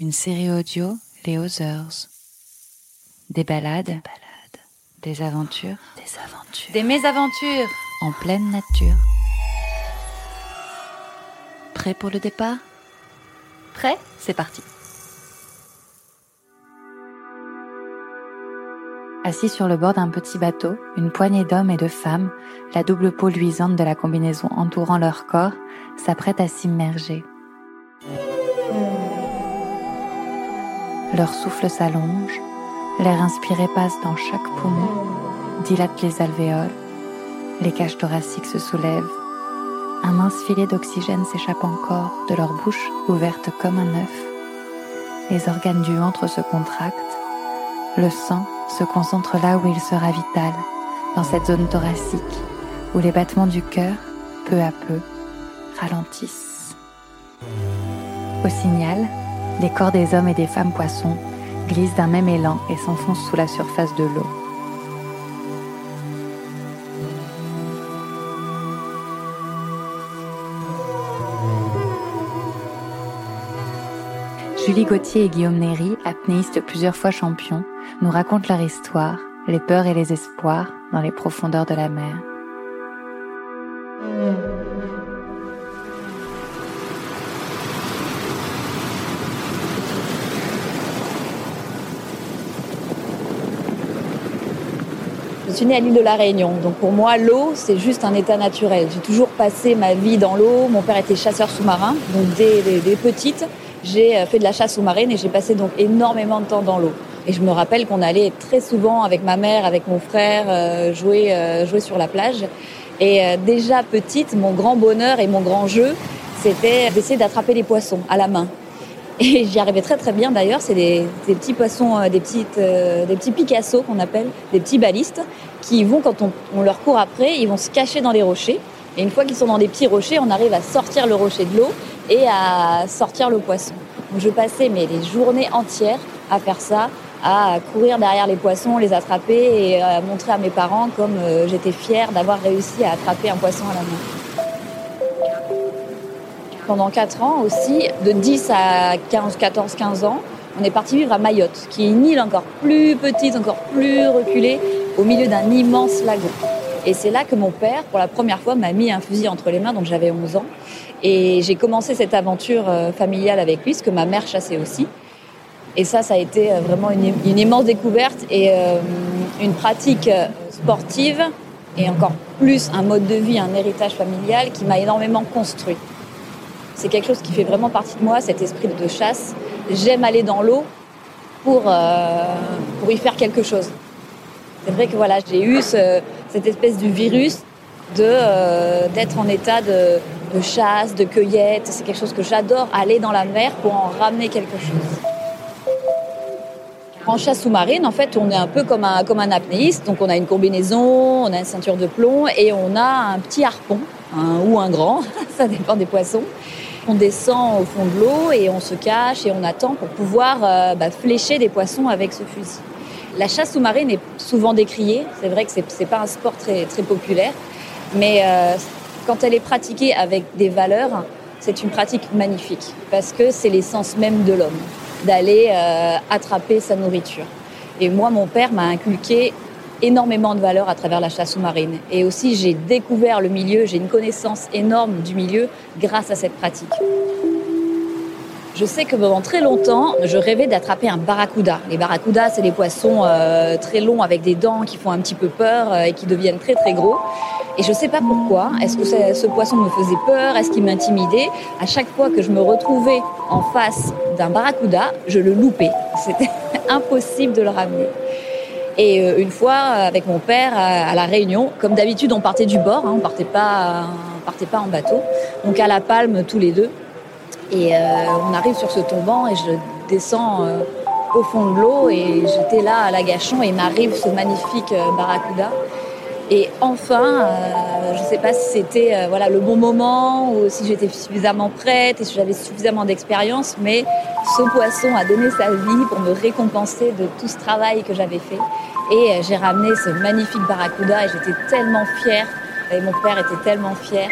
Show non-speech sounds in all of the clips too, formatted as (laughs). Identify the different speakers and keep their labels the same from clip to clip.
Speaker 1: une série audio Les Others. Des balades, des aventures, des aventures, des mésaventures en pleine nature. Prêt pour le départ? Prêt? C'est parti. Assis sur le bord d'un petit bateau, une poignée d'hommes et de femmes, la double peau luisante de la combinaison entourant leur corps, s'apprête à s'immerger. Leur souffle s'allonge, l'air inspiré passe dans chaque poumon, dilate les alvéoles, les cages thoraciques se soulèvent. Un mince filet d'oxygène s'échappe encore de leur bouche ouverte comme un œuf. Les organes du ventre se contractent, le sang se concentre là où il sera vital, dans cette zone thoracique, où les battements du cœur, peu à peu, ralentissent. Au signal, les corps des hommes et des femmes poissons glissent d'un même élan et s'enfoncent sous la surface de l'eau. Julie Gauthier et Guillaume Néry, apnéistes plusieurs fois champions, nous racontent leur histoire, les peurs et les espoirs dans les profondeurs de la mer.
Speaker 2: Suis née à l'île de la Réunion, donc pour moi l'eau c'est juste un état naturel. J'ai toujours passé ma vie dans l'eau. Mon père était chasseur sous-marin, donc dès, dès, petite j'ai euh, fait de la chasse sous-marine et j'ai passé donc énormément de temps dans l'eau. Et je me rappelle qu'on allait très souvent avec ma mère, avec mon frère euh, jouer, euh, jouer sur la plage. Et déjà petite, mon grand bonheur et mon grand jeu, c'était d'essayer d'attraper les poissons à la main. Et j'y arrivais très très bien d'ailleurs. C'est des, petits poissons, euh, des, petites, euh, des petits Picasso qu'on appelle, des petits balistes, qui vont, quand on, leur court après, ils vont se cacher dans les rochers. Et une fois qu'ils sont dans des petits rochers, on arrive à sortir le rocher de l'eau et à sortir le poisson. Donc je passais mais, des journées entières à faire ça, à courir derrière les poissons, les attraper et à montrer à mes parents comme euh, j'étais fière d'avoir réussi à attraper un poisson à la main pendant 4 ans aussi, de 10 à 15, 14, 15 ans, on est parti vivre à Mayotte, qui est une île encore plus petite, encore plus reculée, au milieu d'un immense lagon. Et c'est là que mon père, pour la première fois, m'a mis un fusil entre les mains, donc j'avais 11 ans. Et j'ai commencé cette aventure euh, familiale avec lui, parce que ma mère chassait aussi. Et ça, ça a été euh, vraiment une, immense découverte et euh, une pratique sportive et encore plus un mode de vie, un héritage familial qui m'a énormément construit. C'est quelque chose qui fait vraiment partie de moi, cet esprit de chasse. J'aime aller dans l'eau pour, euh, y faire quelque chose. C'est vrai que voilà, j'ai eu cette espèce de virus euh, d'être en état de, chasse, de cueillette. C'est quelque chose que j'adore, aller dans la mer pour en ramener quelque chose. En chasse sous-marine, en fait, on est un peu comme un, comme un apnéiste. Donc, on a une combinaison, on a une ceinture de plomb et on a un petit harpon, ou un grand, (laughs) ça dépend des poissons. On descend au fond de l'eau et on se cache et on attend pour pouvoir euh, bah, flécher des poissons avec ce fusil. La chasse sous-marine est souvent décriée. C'est vrai que c'est n'est pas un sport très, très populaire, mais euh, quand elle est pratiquée avec des valeurs, c'est une pratique magnifique parce que c'est l'essence même de l'homme d'aller euh, attraper sa nourriture. Et moi, mon père m'a inculqué énormément de valeurs à travers la chasse sous-marine. Et aussi, j'ai découvert le milieu, j'ai une connaissance énorme du milieu grâce à cette pratique. Je sais que pendant très longtemps, je rêvais d'attraper un barracuda. Les barracudas, c'est des poissons euh, très longs avec des dents qui font un petit peu peur euh, et qui deviennent très très gros. Et je ne sais pas pourquoi. Est-ce que ce poisson me faisait peur? Est-ce qu'il m'intimidait? À chaque fois que je me retrouvais en face d'un barracuda, je le loupais. C'était (laughs) impossible de le ramener. Et euh, une fois, avec mon père, à la Réunion, comme d'habitude, on partait du bord, hein, on partait pas, on partait pas en bateau. Donc à la Palme, tous les deux. Et on arrive sur ce tombant et je descends au fond de l'eau et j'étais là à l'agachon et m'arrive ce magnifique barracuda. Et enfin, euh, je ne sais pas si c'était euh, voilà le bon moment ou si j'étais suffisamment prête et si j'avais suffisamment d'expérience, mais ce poisson a donné sa vie pour me récompenser de tout ce travail que j'avais fait. Et euh, j'ai ramené ce magnifique barracuda et j'étais tellement fière et mon père était tellement fier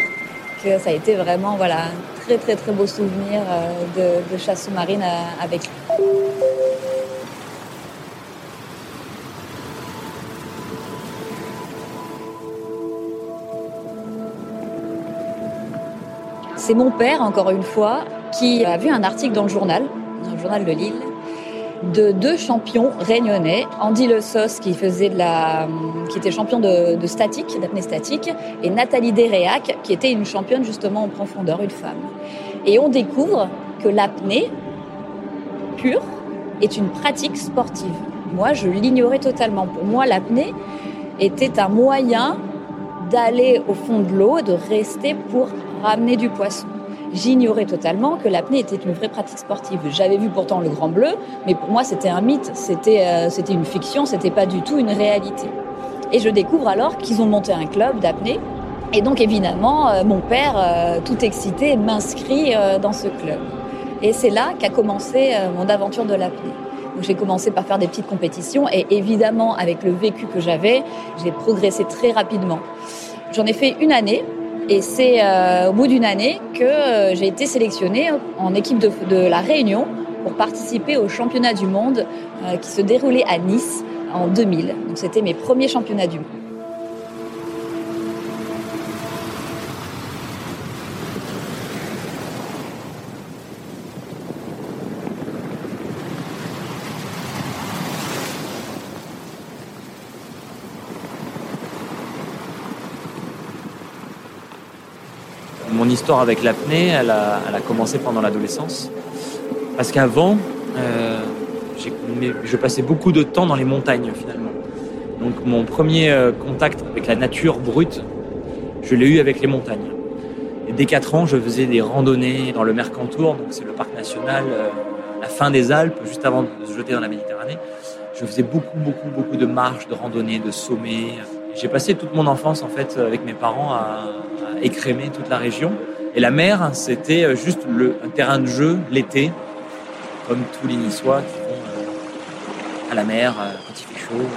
Speaker 2: que ça a été vraiment voilà un très très très beau souvenir de, de chasse sous-marine avec lui. C'est mon père, encore une fois, qui a vu un article dans le journal, dans le journal de Lille, de deux champions réunionnais, Andy Le Sos qui était champion de, statique, d'apnée statique, et Nathalie Deréac qui était une championne justement en profondeur, une femme. Et on découvre que l'apnée pure est une pratique sportive. Moi, je l'ignorais totalement. Pour moi, l'apnée était un moyen d'aller au fond de l'eau, de rester pour ramener du poisson. J'ignorais totalement que l'apnée était une vraie pratique sportive. J'avais vu pourtant le Grand Bleu, mais pour moi c'était un mythe, c'était euh, c'était une fiction, c'était pas du tout une réalité. Et je découvre alors qu'ils ont monté un club d'apnée. Et donc évidemment, euh, mon père, euh, tout excité, m'inscrit dans ce club. Et c'est là qu'a commencé mon aventure de l'apnée. J'ai commencé par faire des petites compétitions et évidemment, avec le vécu que j'avais, j'ai progressé très rapidement. J'en ai fait une année et c'est euh, au bout d'une année que euh, j'ai été sélectionnée en équipe de, la Réunion pour participer au championnat du monde euh, qui se déroulait à Nice en 2000. Donc c'était mes premiers championnats du monde.
Speaker 3: mon histoire avec l'apnée, elle a, commencé pendant l'adolescence. Parce qu'avant, euh, je passais beaucoup de temps dans les montagnes finalement. Donc mon premier euh, contact avec la nature brute, je l'ai eu avec les montagnes. Et dès 4 ans, je faisais des randonnées dans le Mercantour, donc c'est le parc national, euh, la fin des Alpes, juste avant de se jeter dans la Méditerranée. Je faisais beaucoup, beaucoup, beaucoup de marches, de randonnées, de sommets. J'ai passé toute mon enfance en fait avec mes parents à, écrémer toute la région. Et la mer, c'était euh, juste le, un terrain de jeu l'été, comme tous les Niçois qui vont euh, à la mer euh, quand il fait chaud.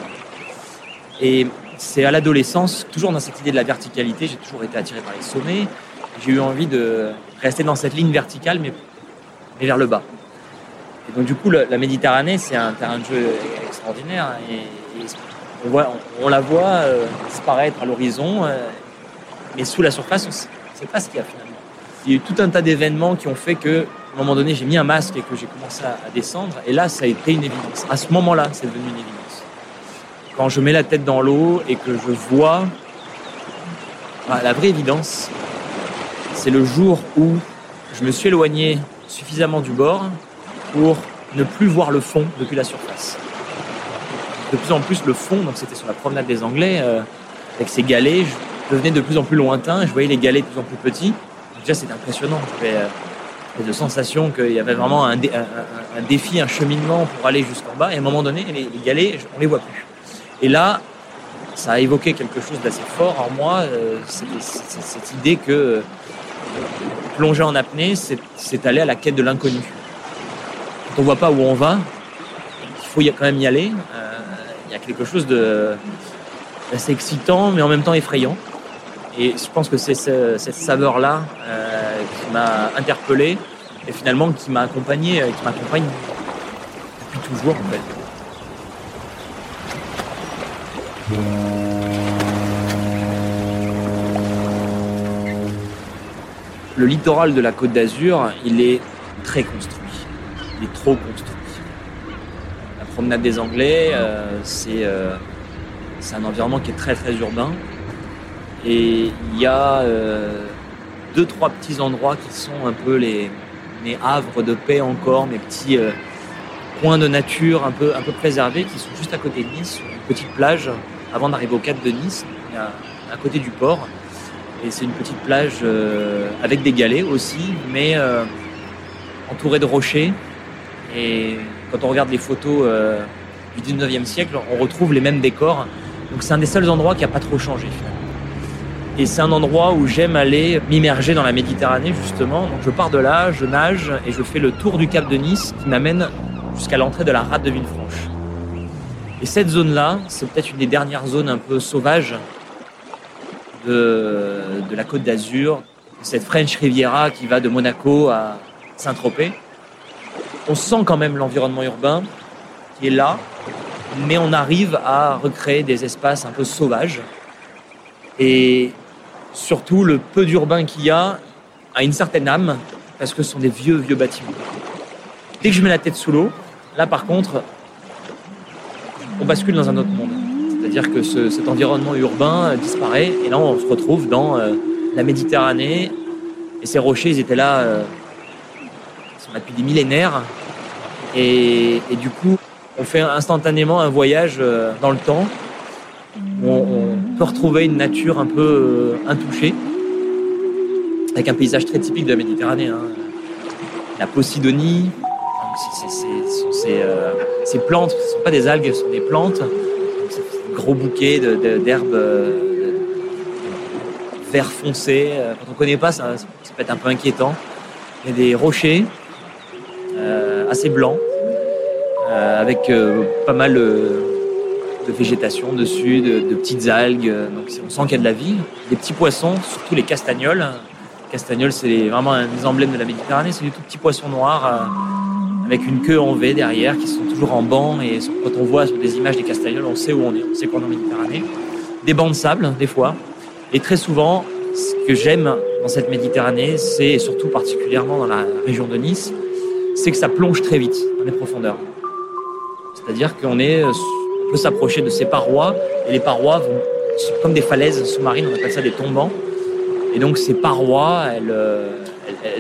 Speaker 3: Et c'est à l'adolescence, toujours dans cette idée de la verticalité, j'ai toujours été attiré par les sommets. J'ai eu envie de rester dans cette ligne verticale, mais, mais vers le bas. Et donc du coup, la, Méditerranée, c'est un terrain de jeu extraordinaire. Et, on, voit, on, la voit disparaître à l'horizon. Mais sous la surface, on sait pas ce qu'il y a finalement. Il y a eu tout un tas d'événements qui ont fait que, à un moment donné, j'ai mis un masque et que j'ai commencé à, descendre. Et là, ça a été une évidence. À ce moment-là, c'est devenu une évidence. Quand je mets la tête dans l'eau et que je vois bah, la vraie évidence, c'est le jour où je me suis éloigné suffisamment du bord pour ne plus voir le fond depuis la surface. De plus en plus, le fond, donc c'était sur la promenade des Anglais, euh, avec ces galets, devenait de plus en plus lointain je voyais les galets de plus en plus petits. déjà, c'était impressionnant. J'avais euh, de sensations qu'il y avait vraiment un, défi, un cheminement pour aller jusqu'en bas. Et à un moment donné, les, galets, on les voit plus. Et là, ça a évoqué quelque chose d'assez fort en moi, euh, cette idée que euh, plonger en apnée, c'est aller à la quête de l'inconnu. Quand on voit pas où on va, il faut quand même y aller. Il y a quelque chose de assez excitant, mais en même temps effrayant. Et je pense que c'est cette saveur-là euh, qui m'a interpellé et finalement qui m'a accompagné, euh, qui m'accompagne depuis toujours en fait. Le littoral de la Côte d'Azur, il est très construit. Il est trop construit. La promenade des Anglais, euh, c'est un environnement qui est très très urbain. Et il y a euh, deux, trois petits endroits qui sont un peu les, mes havres de paix encore, mes petits euh, points de nature un peu, un peu préservés qui sont juste à côté de Nice, une petite plage avant d'arriver au cap de Nice, à, côté du port. Et c'est une petite plage euh, avec des galets aussi, mais entouré de rochers. Et quand on regarde les photos du 19e siècle, on retrouve les mêmes décors. Donc c'est un des seuls endroits qui n'a pas trop changé finalement. Et c'est un endroit où j'aime aller m'immerger dans la Méditerranée justement. Donc je pars de là, je nage et je fais le tour du Cap de Nice qui m'amène jusqu'à l'entrée de la rade de Villefranche. Et cette zone-là, c'est peut-être une des dernières zones un peu sauvages de, de la Côte d'Azur, cette French Riviera qui va de Monaco à Saint-Tropez. On sent quand même l'environnement urbain qui est là, mais on arrive à recréer des espaces un peu sauvages. Et surtout, le peu d'urbain qu'il y a a une certaine âme, parce que ce sont des vieux, vieux bâtiments. Dès que je mets la tête sous l'eau, là par contre, on bascule dans un autre monde. C'est-à-dire que ce, cet environnement urbain disparaît, et là on se retrouve dans euh, la Méditerranée, et ces rochers, ils étaient là, euh, depuis des millénaires, et, du coup, on fait instantanément un voyage euh, dans le temps, peut retrouver une nature un peu euh, intouchée, avec un paysage très typique de la Méditerranée. hein. La Posidonie, euh, ces plantes, ce ne sont pas des algues, ce sont des plantes. Des gros de- d'herbes euh, vert foncé. Quand on ne connaît pas, ça, peut être un peu inquiétant. Il y a des rochers assez blancs, avec pas mal de végétation dessus, de, petites algues. euh, Donc on sent qu'il y a de la vie. Des petits poissons, surtout les castagnols. Castagnols, c'est vraiment un des emblèmes de la Méditerranée. C'est des tout petits poissons noirs euh, avec une queue en V derrière qui sont toujours en banc. Et quand on voit sur des images des castagnols, on sait où on est. On sait qu'on est en Méditerranée. Des bancs de sable, des fois. Et très souvent, ce que j'aime dans cette Méditerranée, c'est surtout particulièrement dans la région de Nice, c'est que ça plonge très vite dans les profondeurs. C'est-à-dire qu'on est, euh, s'approcher de ces parois et les parois vont, comme des falaises sous-marines, on appelle ça des tombants. Et donc ces parois, elles, euh,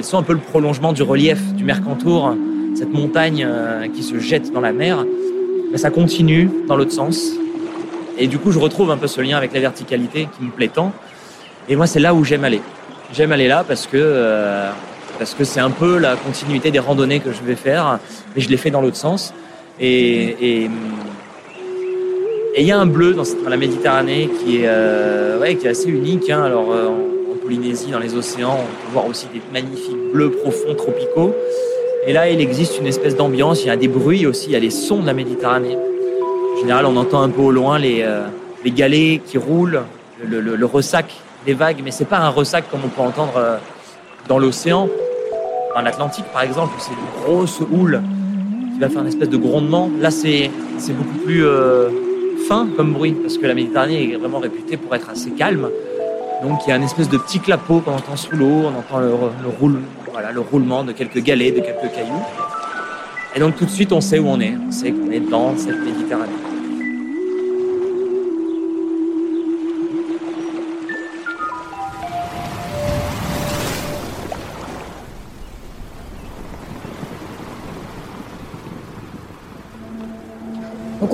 Speaker 3: sont un peu le prolongement du relief du Mercantour, cette montagne euh, qui se jette dans la mer. Mais ça continue dans l'autre sens. Et du coup, je retrouve un peu ce lien avec la verticalité qui me plaît tant. Et moi, c'est là où j'aime aller. J'aime aller là parce que euh, parce que c'est un peu la continuité des randonnées que je vais faire, mais je les fais dans l'autre sens. Et et il y a un bleu dans, la Méditerranée qui est euh, ouais, qui est assez unique. Hein. Alors euh, en, Polynésie, dans les océans, on peut voir aussi des magnifiques bleus profonds tropicaux. Et là, il existe une espèce d'ambiance. Il y a des bruits aussi, il y a les sons de la Méditerranée. En général, on entend un peu au loin les, euh, les galets qui roulent, le, ressac des vagues, mais c'est pas un ressac comme on peut entendre dans l'océan, en Atlantique par exemple, c'est une grosse houle qui va faire une espèce de grondement. Là, c'est beaucoup plus comme bruit, parce que la Méditerranée est vraiment réputée pour être assez calme. Donc il y a une espèce de petit clapot qu'on entend sous l'eau, on entend le, le, voilà, le roulement de quelques galets, de quelques cailloux. Et donc tout de suite, on sait où on est. On sait qu'on est dans cette Méditerranée.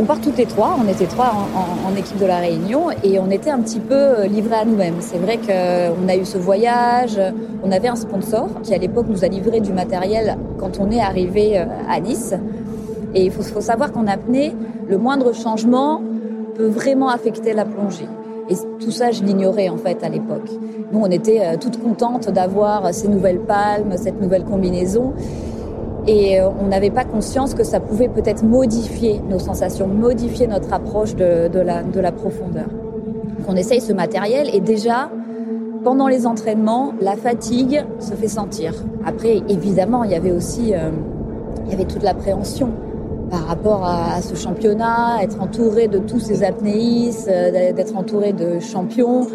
Speaker 2: On part toutes les trois, on était trois en, équipe de la Réunion et on était un petit peu euh, livrés à nous-mêmes. C'est vrai qu'on a eu ce voyage, on avait un sponsor qui à l'époque nous a livré du matériel quand on est arrivé euh, à Nice. Et il faut, faut savoir qu'en apnée, le moindre changement peut vraiment affecter la plongée. Et tout ça, je l'ignorais en fait à l'époque. Nous, on était euh, toutes contentes d'avoir ces nouvelles palmes, cette nouvelle combinaison. Et euh, on n'avait pas conscience que ça pouvait peut-être modifier nos sensations, modifier notre approche de, la, de la profondeur. Donc on essaye ce matériel et déjà, pendant les entraînements, la fatigue se fait sentir. Après, évidemment, il y avait aussi euh, il y avait toute l'appréhension par rapport à, ce championnat, être entouré de tous ces apnéistes, euh, d'être entouré de champions.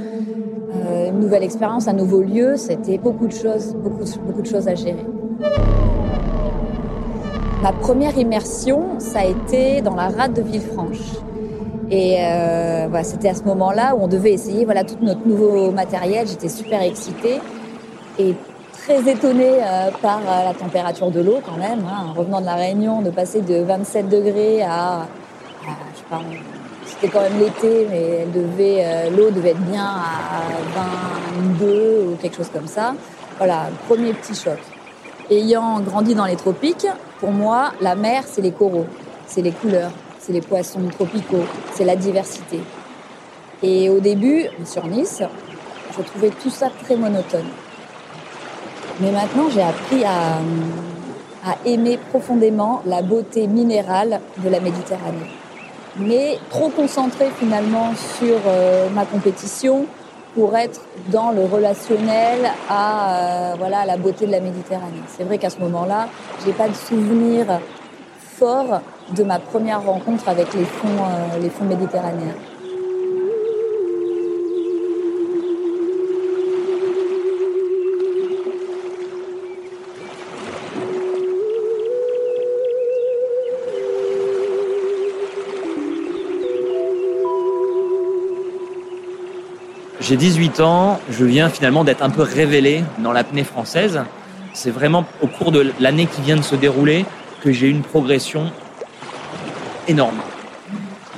Speaker 2: Une nouvelle expérience, un nouveau lieu, c'était beaucoup de choses, beaucoup de choses à gérer. Ma première immersion, ça a été dans la rade de Villefranche. Et euh, c'était à ce moment-là où on devait essayer voilà, tout notre nouveau matériel. J'étais super excitée et très étonnée euh, par euh, la température de l'eau quand même. Hein, en revenant de la Réunion, de passer de 27 degrés à, à je sais pas, c'était quand même l'été, mais l'eau devait être bien à 22 ou quelque chose comme ça. Voilà, premier petit choc. Ayant grandi dans les tropiques, pour moi, la mer, c'est les coraux, c'est les couleurs, c'est les poissons tropicaux, c'est la diversité. Et au début, sur Nice, je trouvais tout ça très monotone. Mais maintenant, j'ai appris à, aimer profondément la beauté minérale de la Méditerranée. Mais trop concentré finalement sur euh, ma compétition pour être dans le relationnel à euh, voilà la beauté de la Méditerranée. C'est vrai qu'à ce moment-là, j'ai pas de souvenir fort de ma première rencontre avec les fonds, euh, les fonds méditerranéens.
Speaker 3: J'ai 18 ans, je viens finalement d'être un peu révélé dans l'apnée française. C'est vraiment au cours de l'année qui vient de se dérouler que j'ai une progression énorme.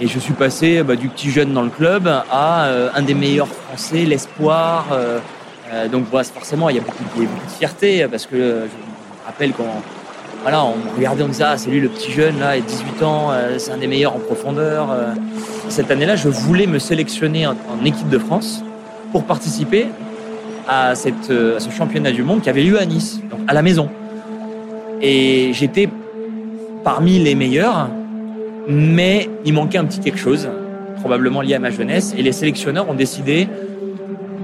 Speaker 3: Et je suis passé bah, du petit jeune dans le club à euh, un des meilleurs français, l'espoir. Euh, euh, donc voilà, forcément, il y a beaucoup, de, fierté parce que je me rappelle quand voilà, on regardait, on disait ah, c'est lui le petit jeune là, il a 18 ans, c'est un des meilleurs en profondeur. Cette année-là, je voulais me sélectionner en équipe de France pour participer à, cette, à ce championnat du monde qui avait lieu à Nice, donc à la maison. Et j'étais parmi les meilleurs, mais il manquait un petit quelque chose, probablement lié à ma jeunesse. Et les sélectionneurs ont décidé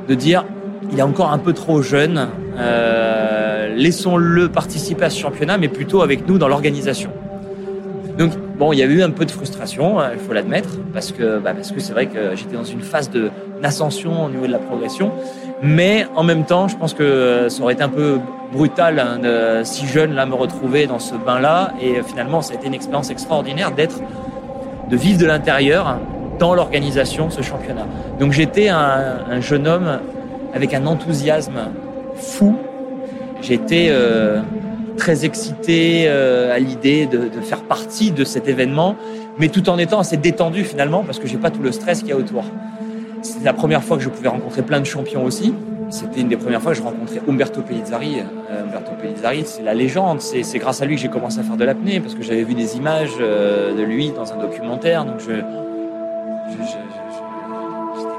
Speaker 3: de dire il est encore un peu trop jeune, euh, laissons-le participer à ce championnat, mais plutôt avec nous dans l'organisation. Donc bon, il y a eu un peu de frustration, hein, il faut l'admettre, parce que bah, parce que c'est vrai que j'étais dans une phase de d'ascension au niveau de la progression, mais en même temps, je pense que ça aurait été un peu brutal hein, si jeune là me retrouver dans ce bain-là, et finalement, ça a été une expérience extraordinaire d'être, de vivre de l'intérieur dans l'organisation ce championnat. Donc j'étais un, un, jeune homme avec un enthousiasme fou. J'étais euh, très excité euh, à l'idée de, de, faire partie de cet événement, mais tout en étant assez détendu finalement parce que j'ai pas tout le stress qu'il y a autour. C'était la première fois que je pouvais rencontrer plein de champions aussi. C'était une des premières fois que je rencontrais Umberto Pellizzari. Euh, Umberto Pellizzari, c'est la légende. C'est grâce à lui que j'ai commencé à faire de l'apnée parce que j'avais vu des images euh, de lui dans un documentaire. Donc je, j'étais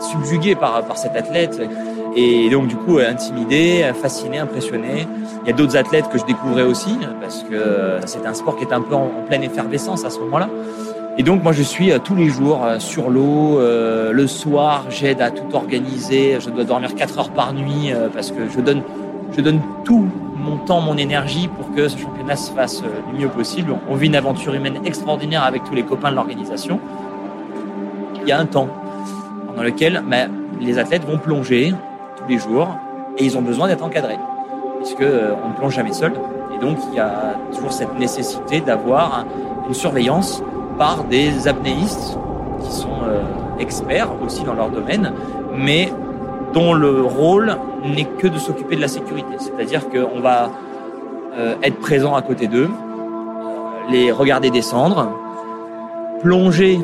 Speaker 3: subjugué par, par cet athlète. Et donc du coup intimidé, fasciné, impressionné. Il y a d'autres athlètes que je découvrais aussi parce que c'est un sport qui est un peu en pleine effervescence à ce moment-là. Et donc moi je suis euh, tous les jours euh, sur l'eau. Euh, le soir, j'aide à tout organiser. Je dois dormir 4 heures par nuit parce que je donne, je donne tout mon temps, mon énergie pour que ce championnat se fasse du mieux possible. On vit une aventure humaine extraordinaire avec tous les copains de l'organisation. Il y a un temps pendant lequel bah, les athlètes vont plonger tous les jours et ils ont besoin d'être encadrés puisque on ne plonge jamais seul. Et donc il y a toujours cette nécessité d'avoir une surveillance par des apnéistes qui sont euh, experts aussi dans leur domaine, mais dont le rôle n'est que de s'occuper de la sécurité. C'est-à-dire qu'on va euh, être présent à côté d'eux, euh, les regarder descendre, plonger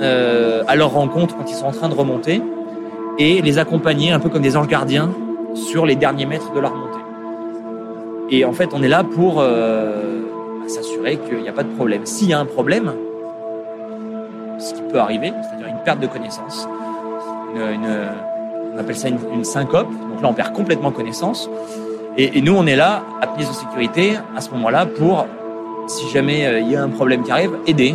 Speaker 3: à leur rencontre quand ils sont en train de remonter, et les accompagner un peu comme des anges gardiens sur les derniers mètres de la remontée. Et en fait, on est là pour s'assurer qu'il n'y a pas de problème. S'il y a un problème, peut arriver, c'est-à-dire une perte de connaissance. On appelle ça une, syncope. Donc là, on perd complètement connaissance. Et, nous, on est là, à prise de sécurité, à ce moment-là, pour, si jamais euh, il y a un problème qui arrive, aider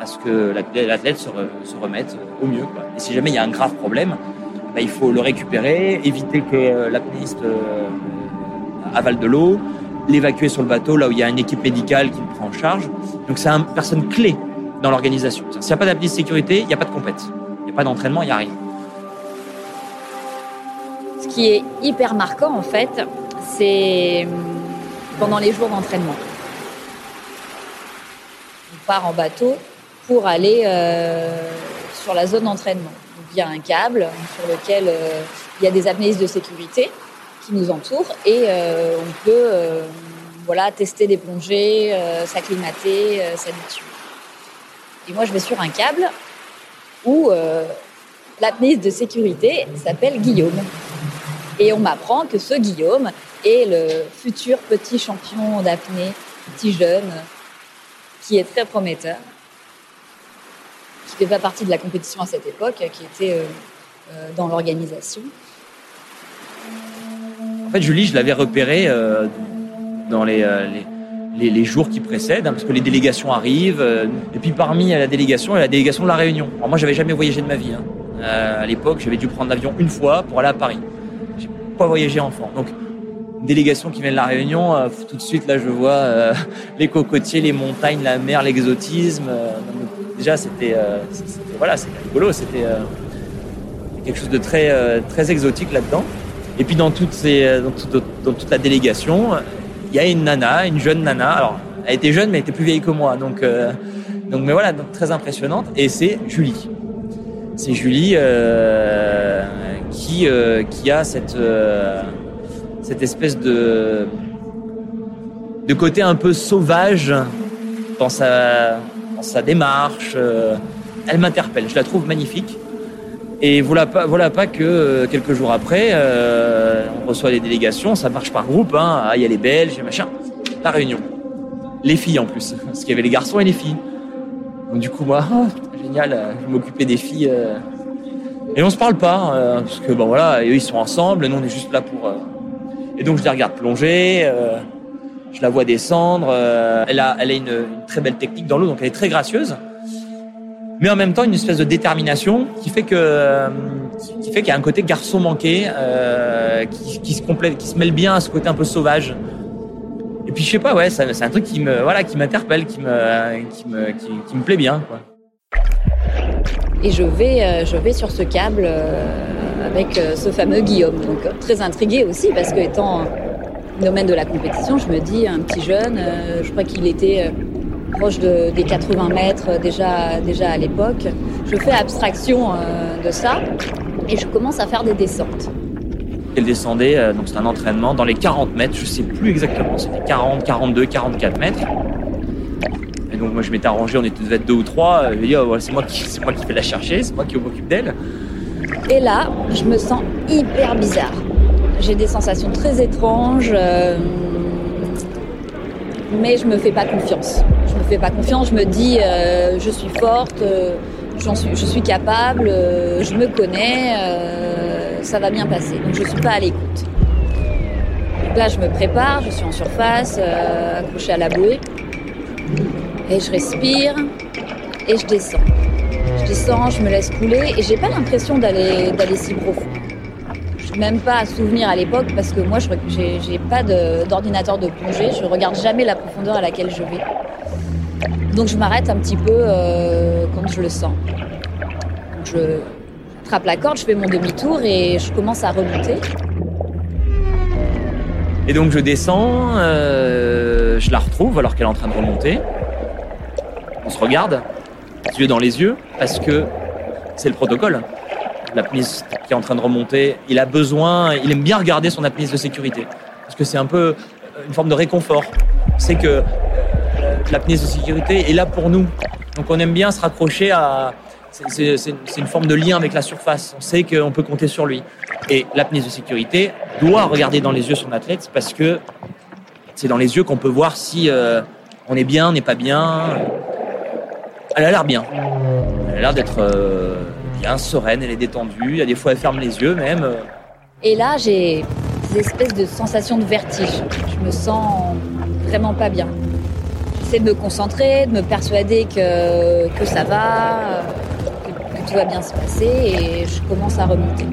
Speaker 3: à ce que l'athlète se, se, remette au mieux. Et si jamais il y a un grave problème, bah, il faut le récupérer, éviter que euh, l'apnéiste euh, avale de l'eau, l'évacuer sur le bateau, là où il y a une équipe médicale qui le prend en charge. Donc c'est une personne clé dans l'organisation. S'il n'y a pas d'appli de sécurité, il n'y a pas de compète. Il n'y a pas d'entraînement, il n'y a rien.
Speaker 2: Ce qui est hyper marquant, en fait, c'est pendant les jours d'entraînement. On part en bateau pour aller euh, sur la zone d'entraînement. Il y a un câble sur lequel euh, il y a des apnéistes de sécurité qui nous entourent et euh, on peut voilà, tester des plongées, s'acclimater, s'habituer. Et moi, je vais sur un câble où euh, l'apnéiste de sécurité s'appelle Guillaume. Et on m'apprend que ce Guillaume et le futur petit champion d'apnée, petit jeune, qui est très prometteur, qui fait pas partie de la compétition à cette époque, qui était euh, euh, dans l'organisation.
Speaker 3: En fait, Julie, je l'avais repérée euh, dans les, les, jours qui précèdent, hein, parce que les délégations arrivent. et puis parmi la délégation, il y a la délégation de la Réunion. Alors moi, j'avais jamais voyagé de ma vie. Hein. à l'époque, j'avais dû prendre l'avion une fois pour aller à Paris. J'ai pas voyagé enfant. Donc délégation qui vient de la Réunion, euh, tout de suite là je vois euh, (laughs) les cocotiers, les montagnes, la mer, l'exotisme. Euh, déjà c'était voilà, c'était rigolo, c'était quelque chose de très très exotique là-dedans. Et puis dans, toute la délégation, il y a une nana, une jeune nana. Alors elle était jeune mais elle était plus vieille que moi, donc donc mais voilà, donc, très impressionnante. Et c'est Julie. C'est Julie qui qui a cette cette espèce de de côté un peu sauvage dans sa dans sa démarche. Euh, elle m'interpelle. Je la trouve magnifique. Et voilà pas, voilà pas que euh, quelques jours après, euh, on reçoit des délégations, ça marche par groupe. Hein. Ah, il y a les Belges, machin. La réunion. Les filles en plus, parce qu'il y avait les garçons et les filles. Donc du coup moi, (laughs) oh, génial, je m'occupais des filles. et on se parle pas, parce que bon voilà, eux ils sont ensemble, nous on est juste là pour et donc je la regarde plonger, euh, je la vois descendre. Euh, elle a, elle a une, très belle technique dans l'eau, donc elle est très gracieuse. Mais en même temps, une espèce de détermination qui fait que, euh, qui fait qu'il y a un côté garçon manqué, qui, qui, se complète, qui se mêle bien à ce côté un peu sauvage. Et puis je sais pas, ouais, c'est un truc qui me, voilà, qui m'interpelle, qui me, qui me, qui, me plaît bien.
Speaker 2: Et je vais, je vais sur ce câble avec euh, ce fameux Guillaume. Donc euh, très intriguée aussi parce que étant domaine de la compétition, je me dis un petit jeune, euh, je crois qu'il était proche de, des 80 mètres déjà, déjà à l'époque. Je fais abstraction de ça et je commence à faire des descentes.
Speaker 3: Elle descendait, donc c'est un entraînement, dans les 40 mètres, je sais plus exactement, c'était 40, 42, 44 mètres. Et donc moi je m'étais arrangé, on était devait être deux ou trois. Je dit, oh, c'est moi qui, c'est moi qui vais la chercher, c'est moi qui m'occupe d'elle.
Speaker 2: Et là, je me sens hyper bizarre. J'ai des sensations très étranges, euh, mais je me fais pas confiance. Me fais pas confiance. Je me dis, euh, je suis forte, euh, je suis capable, je me connais, ça va bien passer. Donc je suis pas à l'écoute. Là, je me prépare, je suis en surface, accrochée à la bouée, et je respire et je descends. Je descends, je me laisse couler et j'ai pas l'impression d'aller d'aller si profond. Je suis même pas à souvenir à l'époque parce que moi, je j'ai pas d'ordinateur de, plongée. Je regarde jamais la profondeur à laquelle je vais. Donc je m'arrête un petit peu euh, quand je le sens. je attrape la corde, je fais mon demi-tour et je commence à remonter.
Speaker 3: Et donc je descends, euh, je la retrouve alors qu'elle est en train de remonter. On se regarde yeux dans les yeux, parce que c'est le protocole. L'apniste qui est en train de remonter, il a besoin, il aime bien regarder son apniste de sécurité, parce que c'est un peu une forme de réconfort. C'est que euh, l'apniste de sécurité est là pour nous. Donc on aime bien se raccrocher à... C'est une forme de lien avec la surface. On sait qu'on peut compter sur lui. Et l'apniste de sécurité doit regarder dans les yeux son athlète parce que c'est dans les yeux qu'on peut voir si euh, on est bien, on n'est pas bien. Elle a l'air bien. Elle a l'air d'être euh, bien sereine, elle est détendue. A des fois, elle ferme les yeux même.
Speaker 2: Et là, j'ai des espèces de sensations de vertige. Je me sens vraiment pas bien. J'essaie de me concentrer, de me persuader que, que ça va, que, tout va bien se passer et je commence à remonter.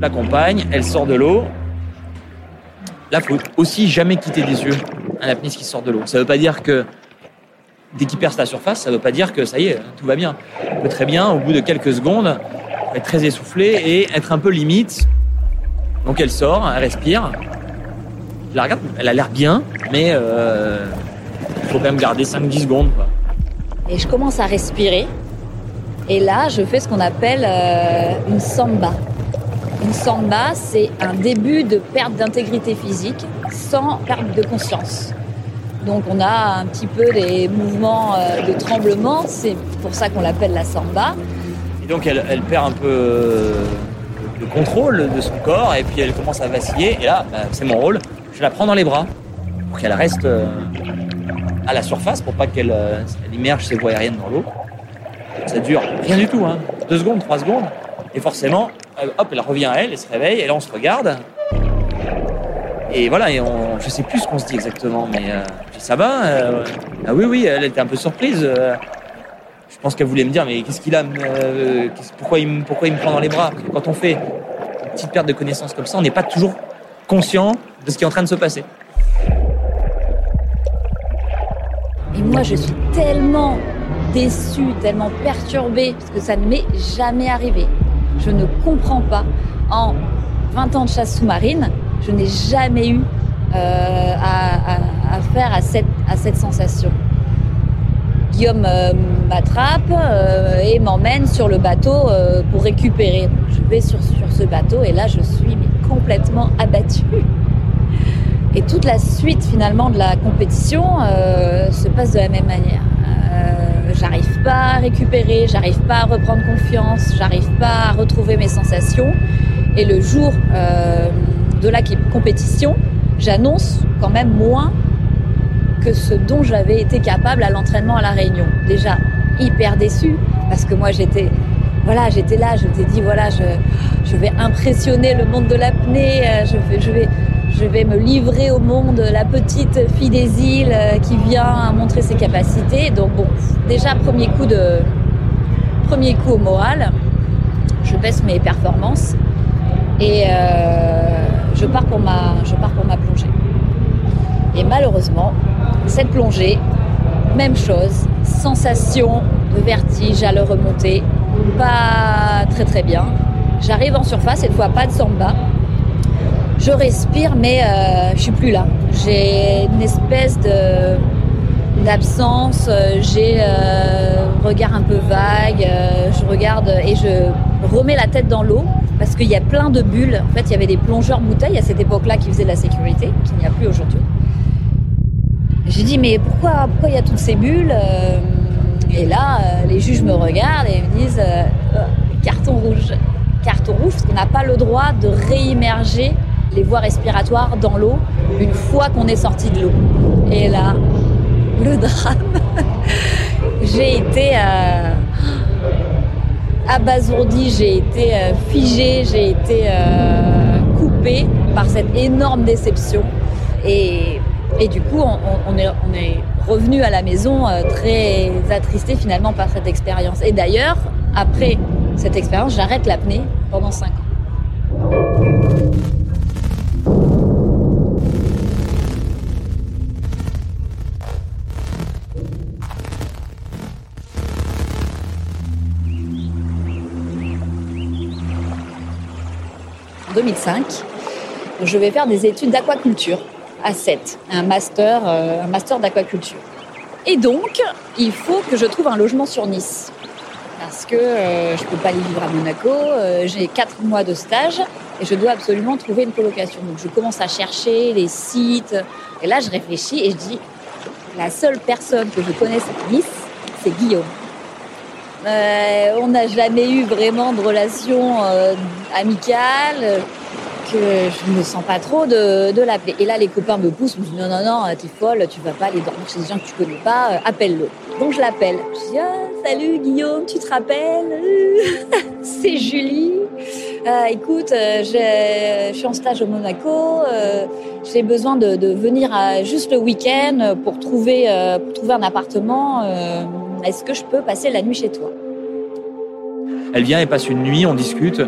Speaker 3: La compagne, elle sort de l'eau. Là, faut aussi jamais quitter des yeux un apniste qui sort de l'eau. Ça veut pas dire que dès qu'il perce la surface, ça ne veut pas dire que ça y est, tout va bien. On peut très bien, au bout de quelques secondes, être très essoufflé et être un peu limite. Donc elle sort, elle respire. Je la regarde, elle a l'air bien, mais euh, il faut quand même garder 5-10 secondes.
Speaker 2: Et je commence à respirer. Et là, je fais ce qu'on appelle euh, une samba. Une samba, c'est un début de perte d'intégrité physique sans perte de conscience. Donc on a un petit peu des mouvements euh, de tremblement, c'est pour ça qu'on l'appelle la samba.
Speaker 3: Et donc elle, perd un peu euh, le contrôle de son corps et puis elle commence à vaciller. Et là, bah, c'est mon rôle. Je la prends dans les bras pour qu'elle reste euh, à la surface pour pas qu'elle euh, immerge ses voies aériennes dans l'eau. Ça dure rien du tout, hein. deux secondes, trois secondes. Et forcément, euh, hop, elle revient à elle, elle se réveille, et là on se regarde. Et voilà, et on, je sais plus ce qu'on se dit exactement, mais ça va Ah oui, oui, elle était un peu surprise. je pense qu'elle voulait me dire, mais qu'est-ce qu'il a pourquoi, il, pourquoi il me prend dans les bras? Quand on fait une petite perte de connaissance comme ça, on n'est pas toujours conscient de ce qui est en train de se passer.
Speaker 2: Et moi, je suis tellement déçue, tellement perturbée, parce que ça ne m'est jamais arrivé. Je ne comprends pas. En 20 ans de chasse sous-marine, je n'ai jamais eu euh, à, faire à cette, sensation. Guillaume euh, m'attrape euh, et m'emmène sur le bateau pour récupérer. Je vais sur, ce bateau et là, je suis complètement abattue. Et toute la suite finalement de la compétition euh, se passe de la même manière. Euh, j'arrive pas à récupérer, j'arrive pas à reprendre confiance, j'arrive pas à retrouver mes sensations. Et le jour euh, de la compétition, j'annonce quand même moins que ce dont j'avais été capable à l'entraînement à la Réunion. Déjà hyper déçue parce que moi j'étais voilà, j'étais là, je t'ai dit voilà, je, je vais impressionner le monde de l'apnée, je vais, je vais je vais me livrer au monde, la petite fille des îles euh, qui vient montrer ses capacités. Donc bon, déjà premier coup de premier coup au moral, je baisse mes performances et euh, je pars pour ma je pars pour ma plongée. Et malheureusement, cette plongée, même chose, sensation de vertige à le remonter, pas très très bien. J'arrive en surface, cette fois pas de samba, je respire, mais euh, je suis plus là. J'ai une espèce de d'absence, euh, j'ai euh, un regard un peu vague, je regarde et je remets la tête dans l'eau parce qu'il y a plein de bulles. En fait, il y avait des plongeurs bouteilles à cette époque-là qui faisaient de la sécurité, qu'il n'y a plus aujourd'hui. J'ai dit mais pourquoi pourquoi il y a toutes ces bulles Et là, les juges me regardent et me disent carton rouge, carton rouge parce qu'on n'a pas le droit de réimmerger les voies respiratoires dans l'eau une fois qu'on est sorti de l'eau. Et là, le drame, (laughs) j'ai été euh, abasourdie, j'ai été euh, figée, j'ai été euh, coupée par cette énorme déception. Et, du coup, on, est, on est revenu à la maison très attristé finalement par cette expérience. Et d'ailleurs, après cette expérience, j'arrête l'apnée pendant 5 ans. 2005, je vais faire des études d'aquaculture à 7, un master, euh, un master d'aquaculture. Et donc, il faut que je trouve un logement sur Nice. Parce que euh, je ne peux pas aller vivre à Monaco, euh, j'ai 4 mois de stage et je dois absolument trouver une colocation. Donc je commence à chercher les sites. Et là, je réfléchis et je dis, la seule personne que je connaisse à Nice, c'est Guillaume. Euh, on n'a jamais eu vraiment de relation euh, amicale, que je me sens pas trop de, l'appeler. Et là, les copains me poussent, me disent non, non, non, t'es folle, tu vas pas aller dormir chez des gens que tu connais pas, euh, appelle-le. Donc je l'appelle. Je dis ah, salut Guillaume, tu te rappelles? (laughs) C'est Julie. écoute, je suis en stage au Monaco. J'ai besoin de, venir juste le week-end pour trouver pour trouver un appartement est-ce que je peux passer la nuit chez toi?
Speaker 3: Elle vient et passe une nuit, on discute,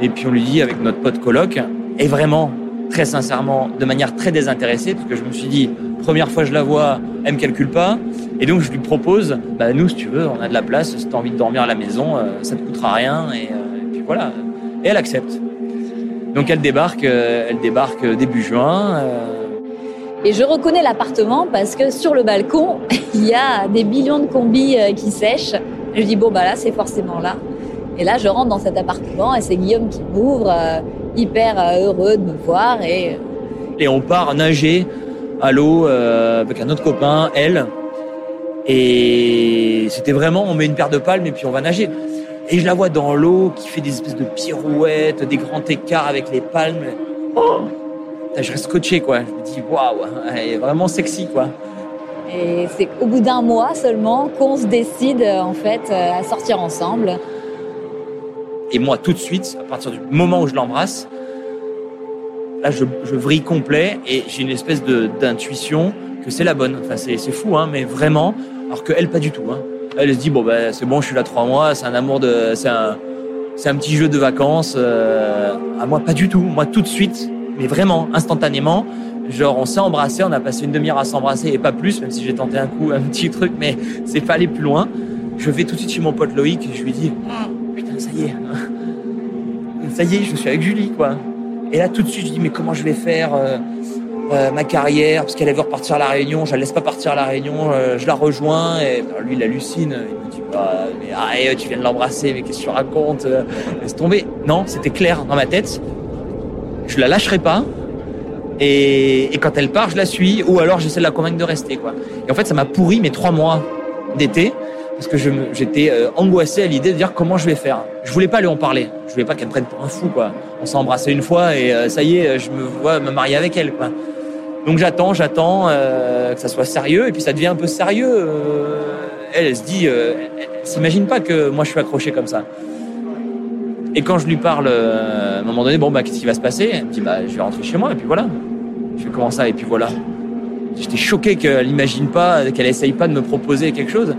Speaker 3: et puis on lui dit avec notre pote coloc, et vraiment, très sincèrement, de manière très désintéressée, parce que je me suis dit, première fois je la vois, elle me calcule pas, et donc je lui propose, bah nous si tu veux, on a de la place, si tu as envie de dormir à la maison, euh, ça te coûtera rien, et, euh, puis voilà. Et elle accepte. Donc elle débarque, euh, elle débarque début juin.
Speaker 2: Et je reconnais l'appartement parce que sur le balcon, (laughs) il y a des millions de combis euh, qui sèchent. je dis, bon, bah là, c'est forcément là. Et là, je rentre dans cet appartement et c'est Guillaume qui m'ouvre, euh, hyper euh, heureux de me voir. Et,
Speaker 3: et on part nager à l'eau avec un autre copain, elle. Et c'était vraiment, on met une paire de palmes et puis on va nager. Et je la vois dans l'eau qui fait des espèces de pirouettes, des grands écarts avec les palmes. Oh je reste scotché, quoi. Je me dis, waouh, elle est vraiment sexy, quoi.
Speaker 2: Et c'est au bout d'un mois seulement qu'on se décide, en fait, à sortir ensemble.
Speaker 3: Et moi, tout de suite, à partir du moment où je l'embrasse, là, je, je vrille complet et j'ai une espèce d'intuition que c'est la bonne. Enfin, c'est fou, hein, mais vraiment, alors qu'elle, pas du tout. Hein. Elle se dit, bon, ben, c'est bon, je suis là trois mois, c'est un amour de. C'est un, c'est un petit jeu de vacances. Euh, à moi, pas du tout. Moi, tout de suite, mais vraiment, instantanément, genre, on s'est embrassé, on a passé une demi-heure à s'embrasser et pas plus, même si j'ai tenté un coup, (laughs) un petit truc, mais c'est pas aller plus loin. Je vais tout de suite chez mon pote Loïc et je lui dis, putain, ça y est. (laughs) Ça y est, je suis avec Julie, quoi. Et là, tout de suite, je dis, mais comment je vais faire euh, euh, ma carrière? Parce qu'elle veut repartir à La Réunion, je la laisse pas partir à La Réunion, euh, je la rejoins. Et lui, il hallucine. Il me dit, bah, mais arrête, tu viens de l'embrasser, mais qu'est-ce que tu racontes? Laisse tomber. Non, c'était clair dans ma tête. Je la lâcherai pas. Et, quand elle part, je la suis. Ou alors, j'essaie de la convaincre de rester, quoi. Et en fait, ça m'a pourri mes trois mois d'été parce que j'étais euh, angoissé à l'idée de dire comment je vais faire. Je voulais pas lui en parler. Je voulais pas qu'elle me prenne pour un fou, quoi. On s'est embrassé une fois et euh, ça y est, je me vois me marier avec elle, quoi. Donc j'attends, j'attends euh, que ça soit sérieux et puis ça devient un peu sérieux. elle, elle se dit, elle, s'imagine pas que moi je suis accroché comme ça. Et quand je lui parle, à un moment donné, bon bah qu'est-ce qui va se passer? Elle me dit bah je vais rentrer chez moi et puis voilà. Je fais comment ça? Et puis voilà. J'étais choqué qu'elle n'imagine pas, qu'elle essaye pas de me proposer quelque chose.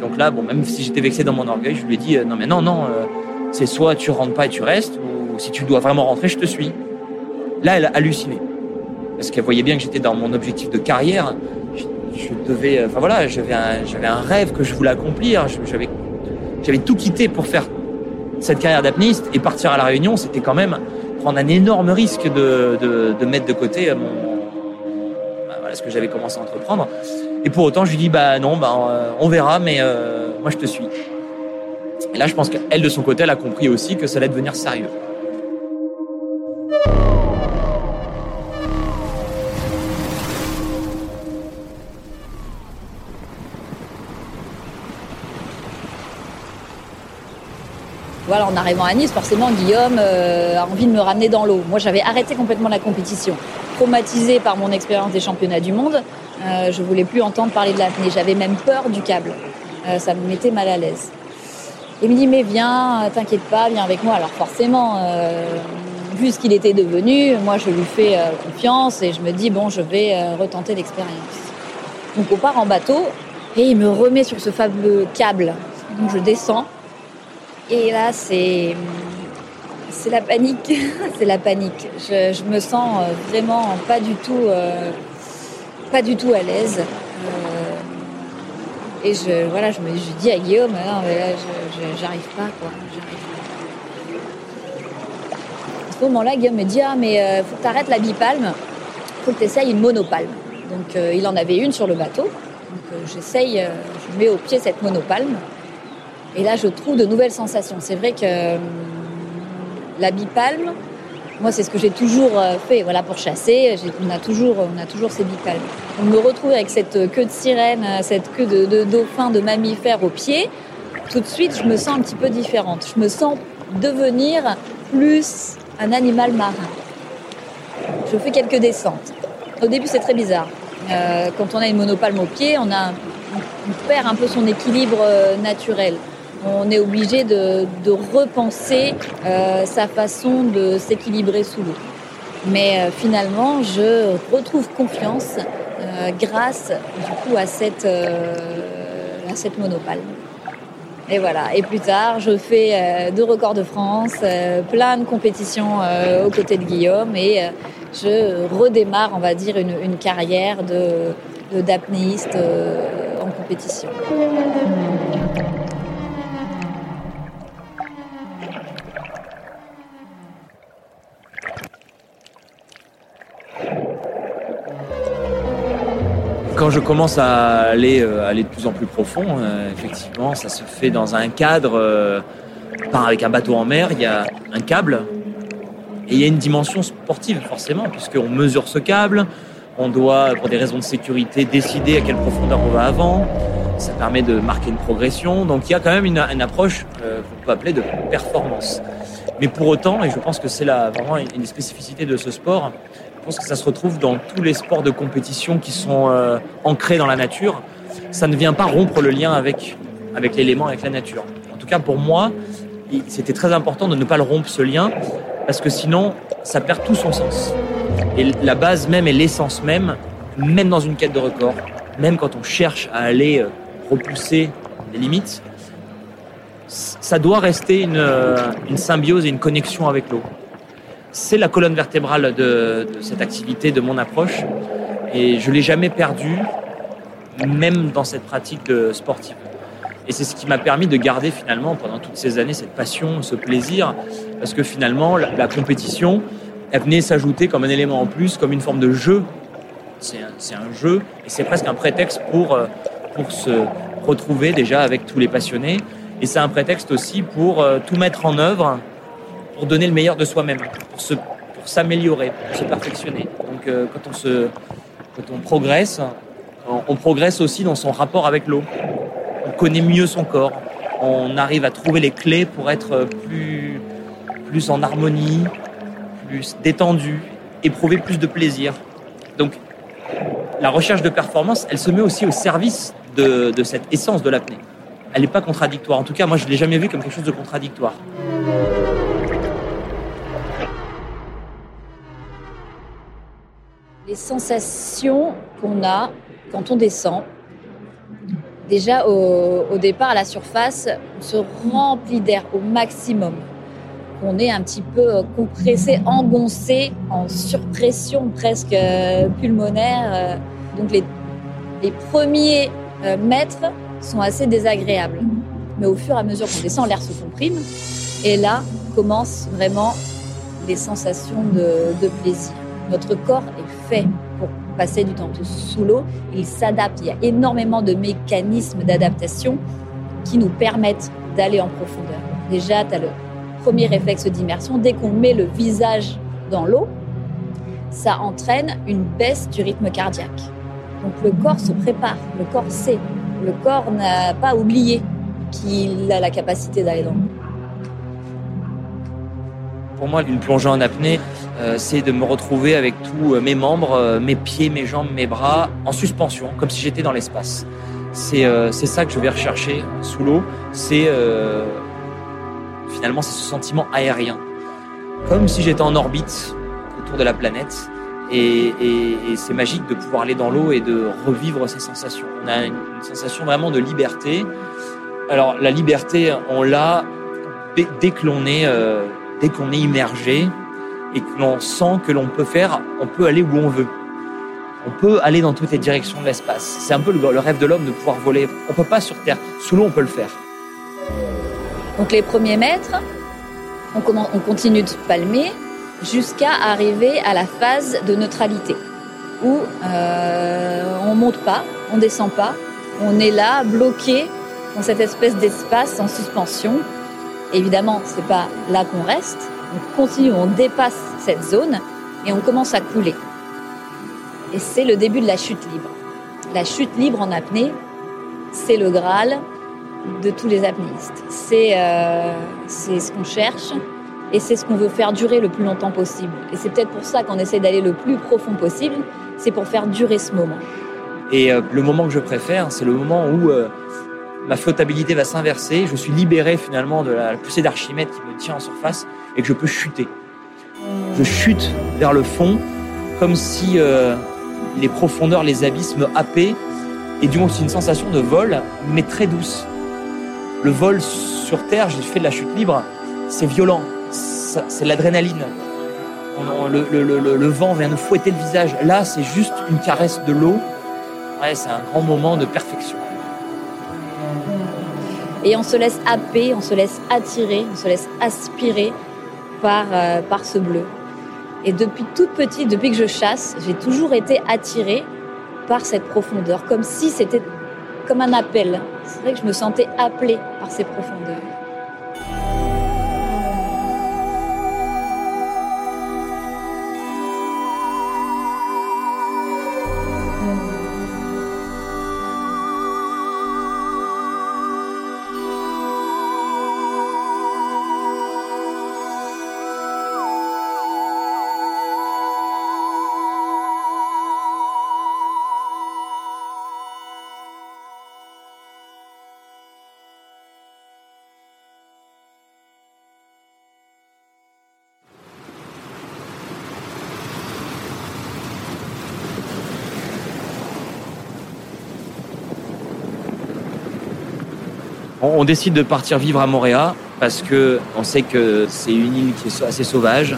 Speaker 3: Donc là, bon, même si j'étais vexé dans mon orgueil, je lui ai dit euh, non mais non non, euh, c'est soit tu rentres pas et tu restes, ou si tu dois vraiment rentrer, je te suis. Là, elle a halluciné parce qu'elle voyait bien que j'étais dans mon objectif de carrière. Je, devais, euh, enfin voilà, j'avais un, j'avais un rêve que je voulais accomplir. J'avais, j'avais tout quitté pour faire cette carrière d'apnéiste et partir à la Réunion. C'était quand même prendre un énorme risque de, de, de mettre de côté mon, voilà, ce que j'avais commencé à entreprendre. Et pour autant, je lui dis bah non, bah euh, on verra, mais euh, moi je te suis. Et là, je pense qu'elle de son côté, elle a compris aussi que ça allait devenir sérieux.
Speaker 2: Voilà, en arrivant à Nice, forcément, Guillaume euh, a envie de me ramener dans l'eau. Moi, j'avais arrêté complètement la compétition. Traumatisé par mon expérience des championnats du monde, euh, je voulais plus entendre parler de l'apnée. J'avais même peur du câble. Euh, ça me mettait mal à l'aise. Il me dit, mais viens, euh, t'inquiète pas, viens avec moi. Alors forcément, vu ce qu'il était devenu, moi, je lui fais confiance et je me dis, bon, je vais retenter l'expérience. Donc on part en bateau et il me remet sur ce fabuleux câble. Donc je descends. Et là, c'est la panique, (laughs) c'est la panique. Je, me sens vraiment pas du tout pas du tout à l'aise. Euh, et je, voilà, je me dis à Guillaume, non, mais là, j'arrive pas, quoi. À ce moment-là, Guillaume me dit, ah, mais euh, faut que tu arrêtes la bipalme, faut que tu essayes une monopalme. Donc, euh, il en avait une sur le bateau. Donc, j'essaye, je mets au pied cette monopalme. Et là, je trouve de nouvelles sensations. C'est vrai que la bipalme, moi, c'est ce que j'ai toujours euh, fait. Voilà, pour chasser, on a toujours, on a toujours ces bipalmes. On me retrouve avec cette queue de sirène, cette queue de, dauphin, de mammifère au pied. Tout de suite, je me sens un petit peu différente. Je me sens devenir plus un animal marin. Je fais quelques descentes. Au début, c'est très bizarre. Euh, quand on a une monopalme au pied, on, perd un peu son équilibre euh, naturel on est obligé de, repenser euh, sa façon de s'équilibrer sous l'eau. Mais euh, finalement, je retrouve confiance euh, grâce du coup à cette, à cette monopale. Et voilà. Et plus tard, je fais deux records de France, plein de compétitions aux côtés de Guillaume et je redémarre, on va dire, une, carrière de d'apnéiste en compétition.
Speaker 3: Quand je commence à aller, euh, aller de plus en plus profond, euh, effectivement, ça se fait dans un cadre, euh, avec un bateau en mer, il y a un câble, et il y a une dimension sportive forcément, puisqu'on mesure ce câble, on doit, pour des raisons de sécurité, décider à quelle profondeur on va avant. ça permet de marquer une progression. Donc il y a quand même une, approche euh, qu'on peut appeler de performance. Mais pour autant, et je pense que c'est vraiment une spécificité de ce sport, je pense que ça se retrouve dans tous les sports de compétition qui sont euh, ancrés dans la nature. Ça ne vient pas rompre le lien avec, avec l'élément, avec la nature. En tout cas, pour moi, c'était très important de ne pas le rompre ce lien, parce que sinon, ça perd tout son sens. Et la base même et l'essence même, même dans une quête de record, même quand on cherche à aller euh, repousser les limites, ça doit rester une, euh, une symbiose et une connexion avec l'eau. C'est la colonne vertébrale de, cette activité, de mon approche, et je l'ai jamais perdu, même dans cette pratique sportive. Et c'est ce qui m'a permis de garder finalement pendant toutes ces années cette passion, ce plaisir, parce que finalement la, la compétition, elle venait s'ajouter comme un élément en plus, comme une forme de jeu. C'est un, un, jeu et c'est presque un prétexte pour, euh, pour se retrouver déjà avec tous les passionnés et c'est un prétexte aussi pour euh, tout mettre en œuvre, pour donner le meilleur de soi-même, pour, s'améliorer, pour se perfectionner. Donc euh, quand, on se, quand on progresse, on, on progresse aussi dans son rapport avec l'eau. On connaît mieux son corps, on arrive à trouver les clés pour être plus, plus en harmonie, plus détendu, éprouver plus de plaisir. Donc la recherche de performance, elle se met aussi au service de, de cette essence de l'apnée elle n'est pas contradictoire. En tout cas, moi, je ne l'ai jamais vu comme quelque chose de contradictoire.
Speaker 2: Les sensations qu'on a quand on descend, déjà au, départ à la surface, on se remplit d'air au maximum. On est un petit peu compressé, engoncé, en surpression presque euh, pulmonaire. Donc les, premiers euh, mètres, sont assez désagréables. Mais au fur et à mesure qu'on descend, l'air se comprime. Et là commencent vraiment les sensations de, plaisir. Notre corps est fait pour passer du temps sous l'eau. Il s'adapte. Il y a énormément de mécanismes d'adaptation qui nous permettent d'aller en profondeur. Déjà, tu as le premier réflexe d'immersion. Dès qu'on met le visage dans l'eau, ça entraîne une baisse du rythme cardiaque. Donc le corps se prépare, le corps sait le corps n'a pas oublié qu'il a la capacité d'aller dans l'eau.
Speaker 3: Pour moi, une plongée en apnée, euh, c'est de me retrouver avec tous euh, mes membres, euh, mes pieds, mes jambes, mes bras, en suspension, comme si j'étais dans l'espace. C'est euh, ça que je vais rechercher sous l'eau. C'est finalement ce sentiment aérien, comme si j'étais en orbite autour de la planète et, c'est magique de pouvoir aller dans l'eau et de revivre ces sensations. On a une, sensation vraiment de liberté. Alors la liberté, on l'a dès que l'on est, dès qu'on est immergé et que l'on sent que l'on peut faire, on peut aller où on veut. On peut aller dans toutes les directions de l'espace. C'est un peu le, rêve de l'homme de pouvoir voler. On peut pas sur Terre. Sous l'eau, on peut le faire.
Speaker 2: Donc les premiers mètres, on, on continue de palmer, jusqu'à arriver à la phase de neutralité où euh, on monte pas, on descend pas, on est là bloqué dans cette espèce d'espace en suspension. Évidemment, c'est pas là qu'on reste. On continue, on dépasse cette zone et on commence à couler. Et c'est le début de la chute libre. La chute libre en apnée, c'est le Graal de tous les apnéistes. C'est euh, ce qu'on cherche, et c'est ce qu'on veut faire durer le plus longtemps possible. Et c'est peut-être pour ça qu'on essaie d'aller le plus profond possible, c'est pour faire durer ce moment.
Speaker 3: Et euh, le moment que je préfère, c'est le moment où euh, ma flottabilité va s'inverser, je suis libéré finalement de la, poussée d'Archimède qui me tient en surface et que je peux chuter. Je chute vers le fond comme si euh, les profondeurs, les abysses me happaient et du coup c'est une sensation de vol mais très douce. Le vol sur Terre, j'ai fait de la chute libre, c'est violent, c'est l'adrénaline. Le, le, vent vient nous fouetter le visage. Là, c'est juste une caresse de l'eau. Ouais, c'est un grand moment de perfection.
Speaker 2: Et on se laisse happer, on se laisse attirer, on se laisse aspirer par, euh, par ce bleu. Et depuis toute petite, depuis que je chasse, j'ai toujours été attirée par cette profondeur, comme si c'était comme un appel. C'est vrai que je me sentais appelée par ces profondeurs.
Speaker 3: Décide de partir vivre à Moréa parce que on sait que c'est une île qui est assez sauvage.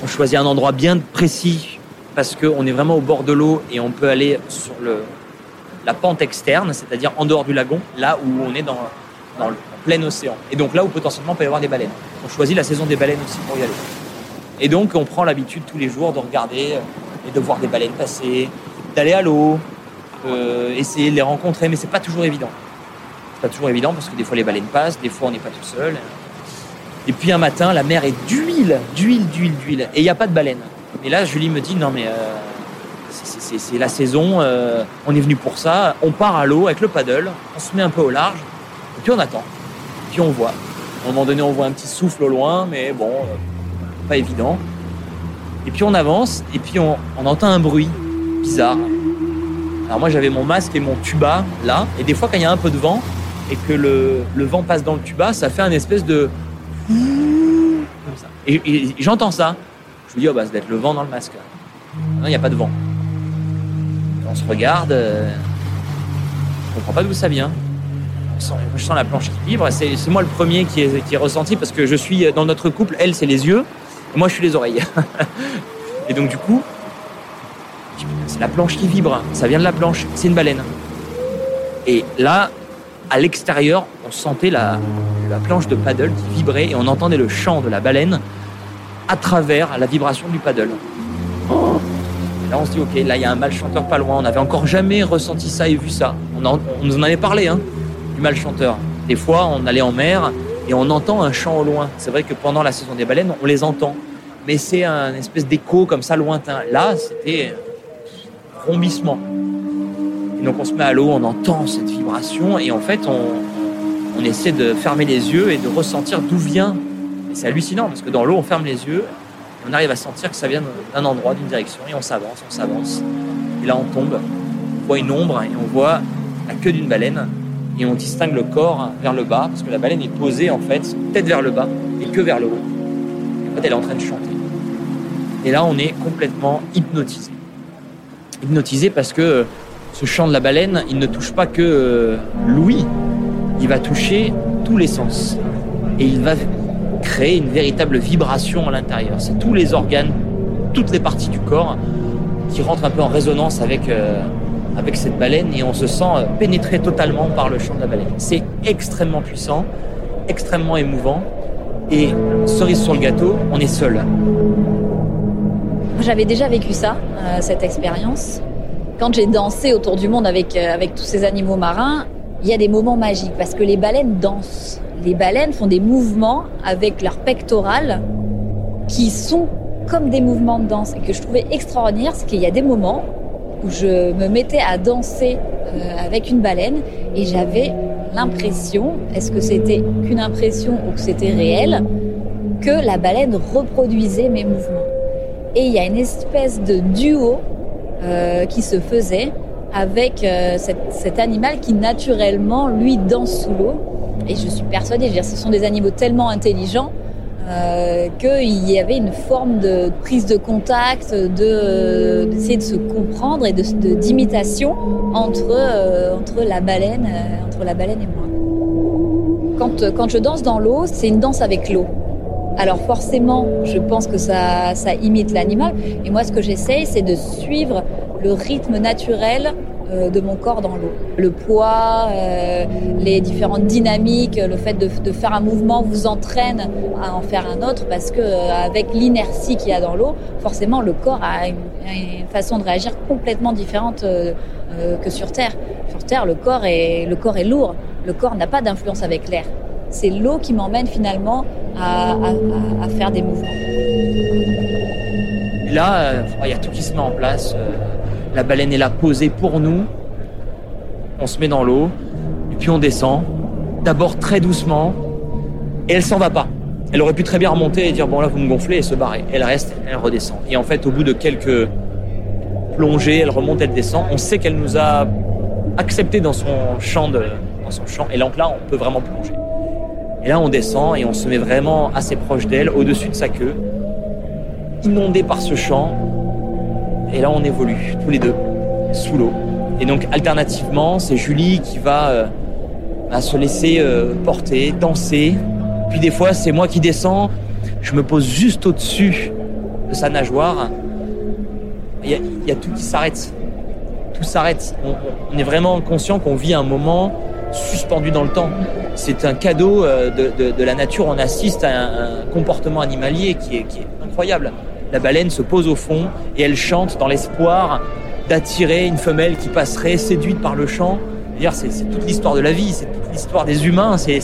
Speaker 3: On choisit un endroit bien précis parce qu'on est vraiment au bord de l'eau et on peut aller sur la pente externe, c'est-à-dire en dehors du lagon, là où on est dans, le plein océan. Et donc là où potentiellement peut y avoir des baleines. On choisit la saison des baleines aussi pour y aller. Et donc on prend l'habitude tous les jours de regarder et de voir des baleines passer, d'aller à l'eau, euh, essayer de les rencontrer, mais c'est pas toujours évident. Pas toujours évident parce que des fois les baleines passent, des fois on n'est pas tout seul. Et puis un matin, la mer est d'huile, d'huile, d'huile, d'huile, et il n'y a pas de baleine. Et là, Julie me dit non mais euh, c'est la saison, euh, on est venu pour ça, on part à l'eau avec le paddle, on se met un peu au large, et puis on attend, puis on voit. À un moment donné, on voit un petit souffle au loin, mais bon, pas évident. Et puis on avance, et puis on entend un bruit bizarre. Alors moi j'avais mon masque et mon tuba là, et des fois quand il y a un peu de vent et que le, vent passe dans le tuba, ça fait un espèce de comme ça. Et, j'entends ça. Je me dis oh bah ça doit être le vent dans le masque. Non, il n'y a pas de vent. On se regarde, euh, je comprends pas d'où ça vient. je sens la planche qui vibre. C'est moi le premier qui est, qui ressenti parce que je suis dans notre couple. Elle c'est les yeux, moi je suis les oreilles. (laughs) et donc du coup, c'est la planche qui vibre, ça vient de la planche, c'est une baleine. Et là, à l'extérieur, on sentait la, planche de paddle qui vibrait et on entendait le chant de la baleine à travers la vibration du paddle. Et là, on se dit, ok, là, il y a un mal chanteur pas loin. On n'avait encore jamais ressenti ça et vu ça. On, nous en avait parlé, hein, du mal chanteur. Des fois, on allait en mer et on entend un chant au loin. C'est vrai que pendant la saison des baleines, on les entend. Mais c'est un espèce d'écho comme ça lointain. Là, c'était rombissement. Et donc on se met à l'eau, on entend cette vibration et en fait on, on essaie de fermer les yeux et de ressentir d'où vient. Et c'est hallucinant parce que dans l'eau on ferme les yeux on arrive à sentir que ça vient d'un endroit, d'une direction et on s'avance, on s'avance. Et là on tombe, on voit une ombre et on voit la queue d'une baleine et on distingue le corps vers le bas parce que la baleine est posée en fait tête vers le bas et queue vers le haut. En fait elle est en train de chanter. Et là on est complètement hypnotisé hypnotisé parce que ce chant de la baleine, il ne touche pas que euh, l'ouïe, il va toucher tous les sens. Et il va créer une véritable vibration à l'intérieur. C'est tous les organes, toutes les parties du corps qui rentrent un peu en résonance avec, euh, avec cette baleine et on se sent euh, pénétré totalement par le chant de la baleine. C'est extrêmement puissant, extrêmement émouvant et cerise sur le gâteau, on est seul.
Speaker 2: J'avais déjà vécu ça, euh, cette expérience. Quand j'ai dansé autour du monde avec, euh, avec tous ces animaux marins, il y a des moments magiques parce que les baleines dansent. Les baleines font des mouvements avec leur pectoral qui sont comme des mouvements de danse et que je trouvais extraordinaire, c'est qu'il y a des moments où je me mettais à danser euh, avec une baleine et j'avais l'impression, est-ce que c'était qu'une impression ou que c'était réel, que la baleine reproduisait mes mouvements. Et il y a une espèce de duo euh, qui se faisait avec euh, cet, animal qui naturellement, lui, danse sous l'eau. Et je suis persuadée, je veux dire, ce sont des animaux tellement intelligents euh, qu'il y avait une forme de prise de contact, de d'essayer de se comprendre et de d'imitation entre entre la baleine, entre la baleine et moi. Quand quand je danse dans l'eau, c'est une danse avec l'eau. Alors forcément, je pense que ça, imite l'animal. Et moi, ce que j'essaye, c'est de suivre le rythme naturel euh, de mon corps dans l'eau. Le poids, euh, les différentes dynamiques, le fait de, faire un mouvement vous entraîne à en faire un autre parce que euh, avec l'inertie qu'il y a dans l'eau, forcément le corps a une, façon de réagir complètement différente que sur Terre. Sur Terre, le corps est lourd. Le corps n'a pas d'influence avec l'air. C'est l'eau qui m'emmène finalement à, faire des mouvements.
Speaker 3: là, euh, il y a tout qui se met en place. Euh, la baleine est là posée pour nous. On se met dans l'eau et puis on descend. D'abord très doucement et elle s'en va pas. Elle aurait pu très bien remonter et dire bon là vous me gonflez et se barrer. Elle reste, elle redescend. Et en fait au bout de quelques plongées, elle remonte, elle descend. On sait qu'elle nous a accepté dans son champ de, dans son champ. Et donc là on peut vraiment plonger. Et là, on descend et on se met vraiment assez proche d'elle, au-dessus de sa queue, inondé par ce champ. Et là, on évolue, tous les deux, sous l'eau. Et donc, alternativement, c'est Julie qui va euh, à se laisser euh, porter, danser. Puis des fois, c'est moi qui descends, je me pose juste au-dessus de sa nageoire. Il y, a, tout qui s'arrête. Tout s'arrête. On, est vraiment conscient qu'on vit un moment suspendu dans le temps. C'est un cadeau euh, de, la nature. On assiste à un, comportement animalier qui est, incroyable. La baleine se pose au fond et elle chante dans l'espoir d'attirer une femelle qui passerait séduite par le chant. C'est toute l'histoire de la vie, c'est toute l'histoire des humains, c'est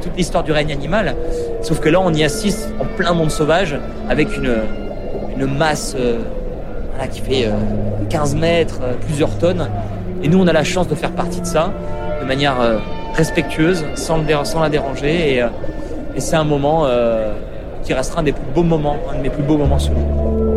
Speaker 3: toute l'histoire du règne animal. Sauf que là, on y assiste en plein monde sauvage avec une, masse euh, qui fait 15 euh, mètres, plusieurs tonnes. Et nous, on a la chance de faire partie de ça de manière respectueuse, sans, la déranger. Et, et c'est un moment qui restera un des plus beaux moments, un de mes plus beaux moments solo.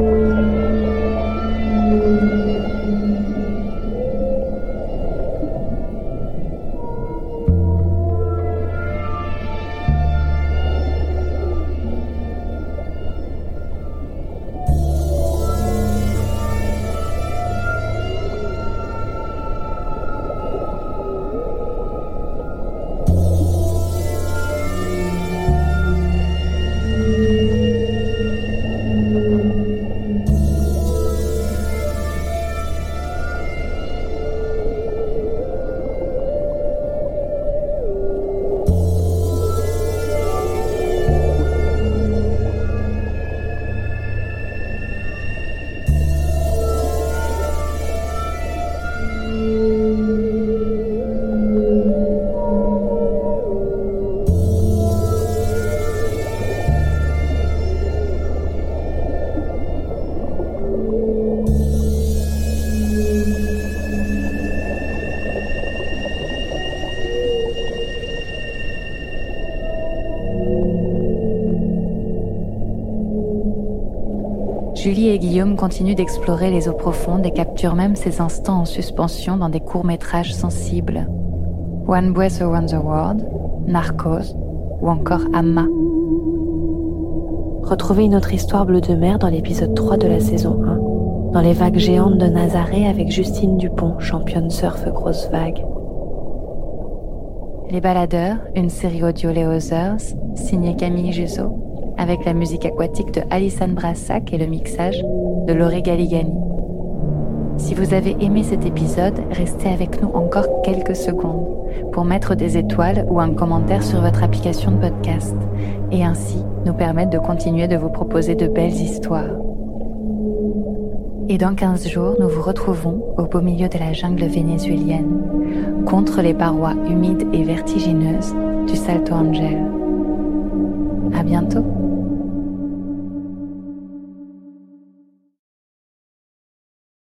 Speaker 1: Guillaume continuent d'explorer les eaux profondes et capturent même ces instants en suspension dans des courts-métrages sensibles. One Breath Around the World, Narcos ou encore Amma. Retrouvez une autre histoire bleue de mer dans l'épisode 3 de la saison 1, dans les vagues géantes de Nazaré avec Justine Dupont, championne surf grosse vague. Les Baladeurs, une série audio Les Others, signée Camille Jusso, avec la musique aquatique de Alison Brassac et le mixage de Lauré Galigani. Si vous avez aimé cet épisode, restez avec nous encore quelques secondes pour mettre des étoiles ou un commentaire sur votre application de podcast et ainsi nous permettre de continuer de vous proposer de belles histoires. Et dans 15 jours, nous vous retrouvons au beau milieu de la jungle vénézuélienne, contre les parois humides et vertigineuses du Salto Angel. À bientôt!